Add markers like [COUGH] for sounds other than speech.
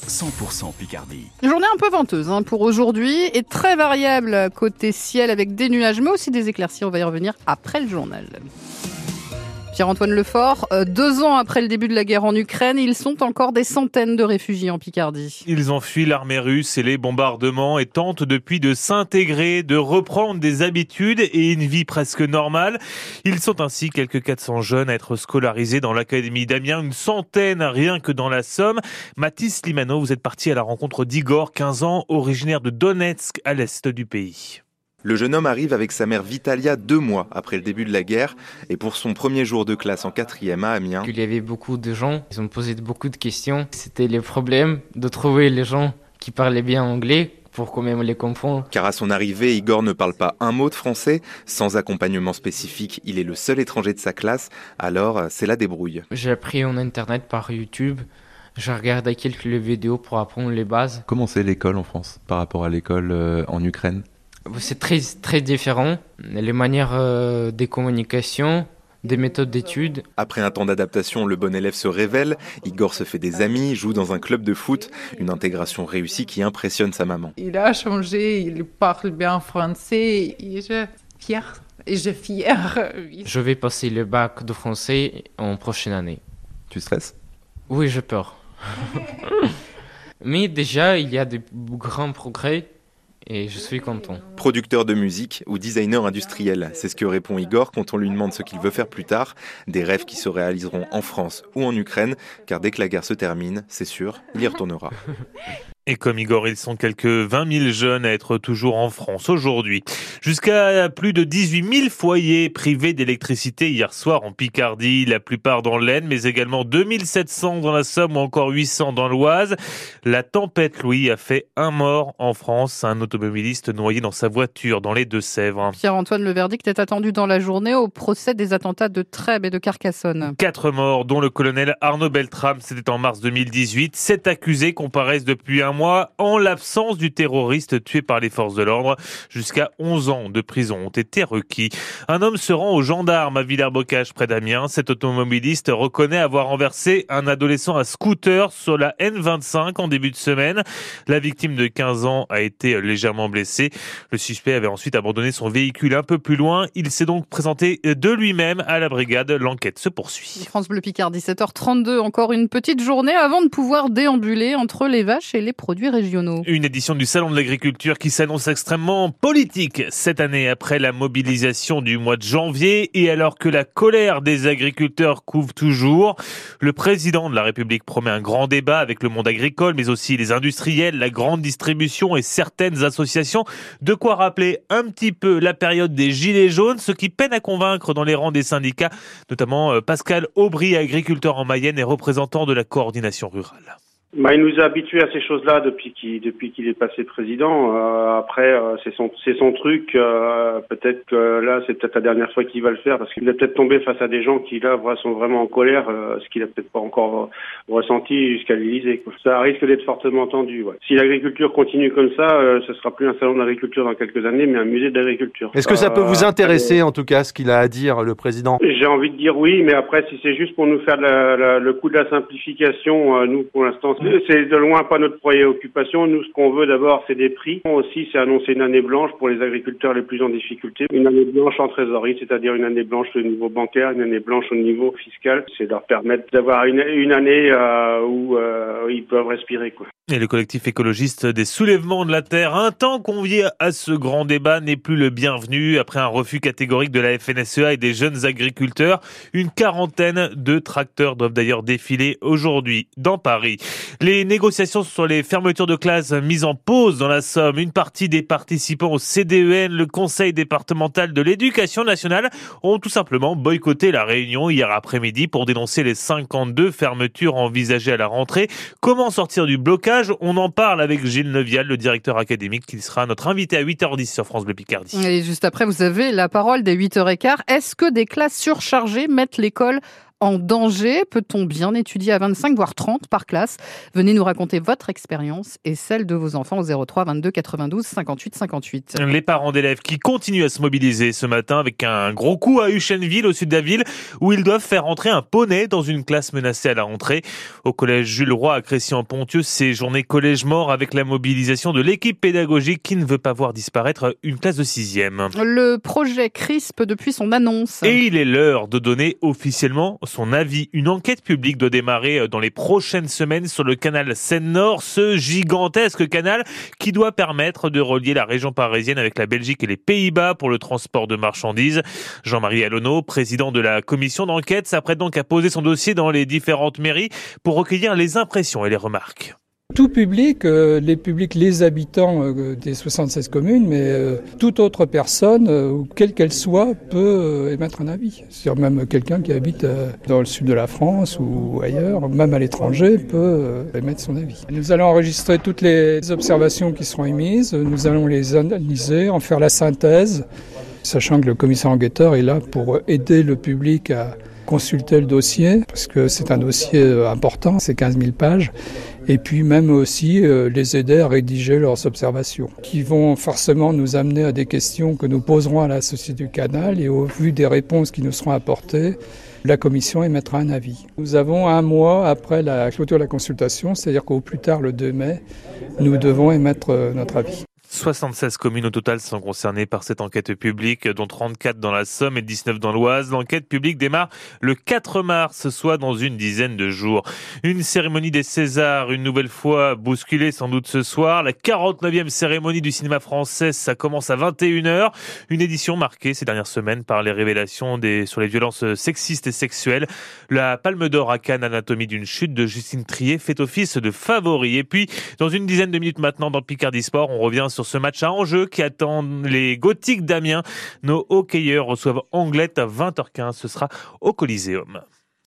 100% Picardie. Journée un peu venteuse hein, pour aujourd'hui et très variable côté ciel avec des nuages mais aussi des éclaircies. On va y revenir après le journal. Pierre-Antoine Lefort, euh, deux ans après le début de la guerre en Ukraine, ils sont encore des centaines de réfugiés en Picardie. Ils ont fui l'armée russe et les bombardements et tentent depuis de s'intégrer, de reprendre des habitudes et une vie presque normale. Ils sont ainsi quelques 400 jeunes à être scolarisés dans l'académie d'Amiens, une centaine rien que dans la Somme. Mathis Limano, vous êtes parti à la rencontre d'Igor, 15 ans, originaire de Donetsk à l'est du pays. Le jeune homme arrive avec sa mère Vitalia deux mois après le début de la guerre et pour son premier jour de classe en quatrième à Amiens. Il y avait beaucoup de gens, ils ont posé beaucoup de questions. C'était le problème de trouver les gens qui parlaient bien anglais pour quand même les comprendre. Car à son arrivée, Igor ne parle pas un mot de français. Sans accompagnement spécifique, il est le seul étranger de sa classe. Alors, c'est la débrouille. J'ai appris en internet par YouTube. J'ai regardé quelques vidéos pour apprendre les bases. Comment c'est l'école en France par rapport à l'école euh, en Ukraine? C'est très, très différent. Les manières euh, des communications, des méthodes d'études. Après un temps d'adaptation, le bon élève se révèle. Igor se fait des amis, joue dans un club de foot. Une intégration réussie qui impressionne sa maman. Il a changé, il parle bien français et je fier. Et je fier. Je vais passer le bac de français en prochaine année. Tu stresses? Oui, j'ai peur. [LAUGHS] Mais déjà, il y a de grands progrès et je suis content. Producteur de musique ou designer industriel, c'est ce que répond Igor quand on lui demande ce qu'il veut faire plus tard, des rêves qui se réaliseront en France ou en Ukraine, car dès que la guerre se termine, c'est sûr, il y retournera. [LAUGHS] Et comme Igor, ils sont quelques 20 000 jeunes à être toujours en France aujourd'hui. Jusqu'à plus de 18 000 foyers privés d'électricité hier soir en Picardie, la plupart dans l'Aisne, mais également 2700 dans la Somme ou encore 800 dans l'Oise. La tempête, Louis, a fait un mort en France, un automobiliste noyé dans sa voiture dans les Deux-Sèvres. Pierre-Antoine, le verdict est attendu dans la journée au procès des attentats de Trèbes et de Carcassonne. Quatre morts, dont le colonel Arnaud Beltrame, c'était en mars 2018. Sept accusés comparaissent depuis un mois en l'absence du terroriste tué par les forces de l'ordre. Jusqu'à 11 ans de prison ont été requis. Un homme se rend aux gendarmes à Villers-Bocage près d'Amiens. Cet automobiliste reconnaît avoir renversé un adolescent à scooter sur la N25 en début de semaine. La victime de 15 ans a été légèrement blessé. Le suspect avait ensuite abandonné son véhicule un peu plus loin. Il s'est donc présenté de lui-même à la brigade. L'enquête se poursuit. France Bleu Picard, 17h32, encore une petite journée avant de pouvoir déambuler entre les vaches et les Une édition du Salon de l'agriculture qui s'annonce extrêmement politique cette année après la mobilisation du mois de janvier et alors que la colère des agriculteurs couvre toujours. Le président de la République promet un grand débat avec le monde agricole mais aussi les industriels, la grande distribution et certaines associations. De quoi rappeler un petit peu la période des gilets jaunes, ce qui peine à convaincre dans les rangs des syndicats, notamment euh, Pascal Aubry, agriculteur en Mayenne et représentant de la coordination rurale. Bah, il nous a habitués à ces choses-là depuis qu'il depuis qu'il est passé président. Euh, après, euh, c'est son c'est son truc. Euh, peut-être que là, c'est peut-être la dernière fois qu'il va le faire parce qu'il est peut-être tombé face à des gens qui là sont vraiment en colère, ce qu'il a peut-être pas encore ressenti jusqu'à l'Élysée. Ça risque d'être fortement tendu. Ouais. Si l'agriculture continue comme ça, ce sera plus un salon d'agriculture dans quelques années, mais un musée d'agriculture. Est-ce que ça peut vous intéresser, en tout cas, ce qu'il a à dire, le président? J'ai envie de dire oui, mais après, si c'est juste pour nous faire le coup de la simplification, nous, pour l'instant c'est de loin pas notre préoccupation. Nous, ce qu'on veut d'abord, c'est des prix. Aussi, c'est annoncer une année blanche pour les agriculteurs les plus en difficulté. Une année blanche en trésorerie, c'est-à-dire une année blanche au niveau bancaire, une année blanche au niveau fiscal. C'est leur permettre d'avoir une, une, année euh, où euh, ils peuvent respirer. Quoi. Et le collectif écologiste des soulèvements de la Terre, un temps convié à ce grand débat, n'est plus le bienvenu. Après un refus catégorique de la FNSEA et des jeunes agriculteurs, une quarantaine de tracteurs doivent d'ailleurs défiler aujourd'hui dans Paris. Les négociations sur les fermetures de classes mises en pause dans la Somme, une partie des participants au CDEN, le Conseil départemental de l'éducation nationale, ont tout simplement boycotté la réunion hier après-midi pour dénoncer les 52 fermetures envisagées à la rentrée. Comment sortir du blocage on en parle avec Gilles Nevial, le directeur académique, qui sera notre invité à 8h10 sur France Bleu Picardie. Et juste après, vous avez la parole des 8h15. Est-ce que des classes surchargées mettent l'école en danger Peut-on bien étudier à 25 voire 30 par classe? Venez nous raconter votre expérience et celle de vos enfants au 03 22 92 58 58. Les parents d'élèves qui continuent à se mobiliser ce matin avec un gros coup à Huchenville au sud de la ville où ils doivent faire entrer un poney dans une classe menacée à la rentrée. Au collège Jules Roy à Crécy-en-Pontieux, ces journées collège mort avec la mobilisation de l'équipe pédagogique qui ne veut pas voir disparaître une classe de sixième. Le projet CRISP depuis son annonce. Et il est l'heure de donner officiellement son avis. Une enquête publique doit démarrer dans les prochaines semaines sur le canal Seine-Nord, ce gigantesque canal qui doit permettre de relier la région parisienne avec la Belgique et les Pays-Bas pour le transport de marchandises. Jean-Marie Alonneau, président de la commission d'enquête, s'apprête donc à poser son dossier dans les différentes mairies pour recueillir les impressions et les remarques. Tout public, euh, les publics, les habitants euh, des 76 communes, mais euh, toute autre personne, quelle qu'elle soit, peut émettre un avis. C'est-à-dire même quelqu'un qui habite dans le sud de la France ou ailleurs, même à l'étranger, peut émettre son avis. Nous allons enregistrer toutes les observations qui seront émises, nous allons les analyser, en faire la synthèse, sachant que le commissaire enquêteur est là pour aider le public à consulter le dossier, parce que c'est un dossier important, c'est 15 000 pages, et puis même aussi euh, les aider à rédiger leurs observations, qui vont forcément nous amener à des questions que nous poserons à la Société du Canal, et au vu des réponses qui nous seront apportées, la commission émettra un avis. Nous avons un mois après la clôture de la consultation, c'est-à-dire qu'au plus tard le 2 mai, nous devons émettre euh, notre avis. 76 communes au total sont concernées par cette enquête publique, dont 34 dans la Somme et 19 dans l'Oise. L'enquête publique démarre le 4 mars, soit dans une dizaine de jours. Une cérémonie des Césars, une nouvelle fois bousculée sans doute ce soir. La 49e cérémonie du cinéma français, ça commence à 21h. Une édition marquée ces dernières semaines par les révélations des, sur les violences sexistes et sexuelles. La Palme d'Or à Cannes, Anatomie d'une chute de Justine Trier, fait office de favori. Et puis, dans une dizaine de minutes maintenant, dans Picardie Sport, on revient ce match à enjeu qui attend les Gothiques d'Amiens. Nos hockeyeurs reçoivent Anglette à 20h15. Ce sera au Coliseum.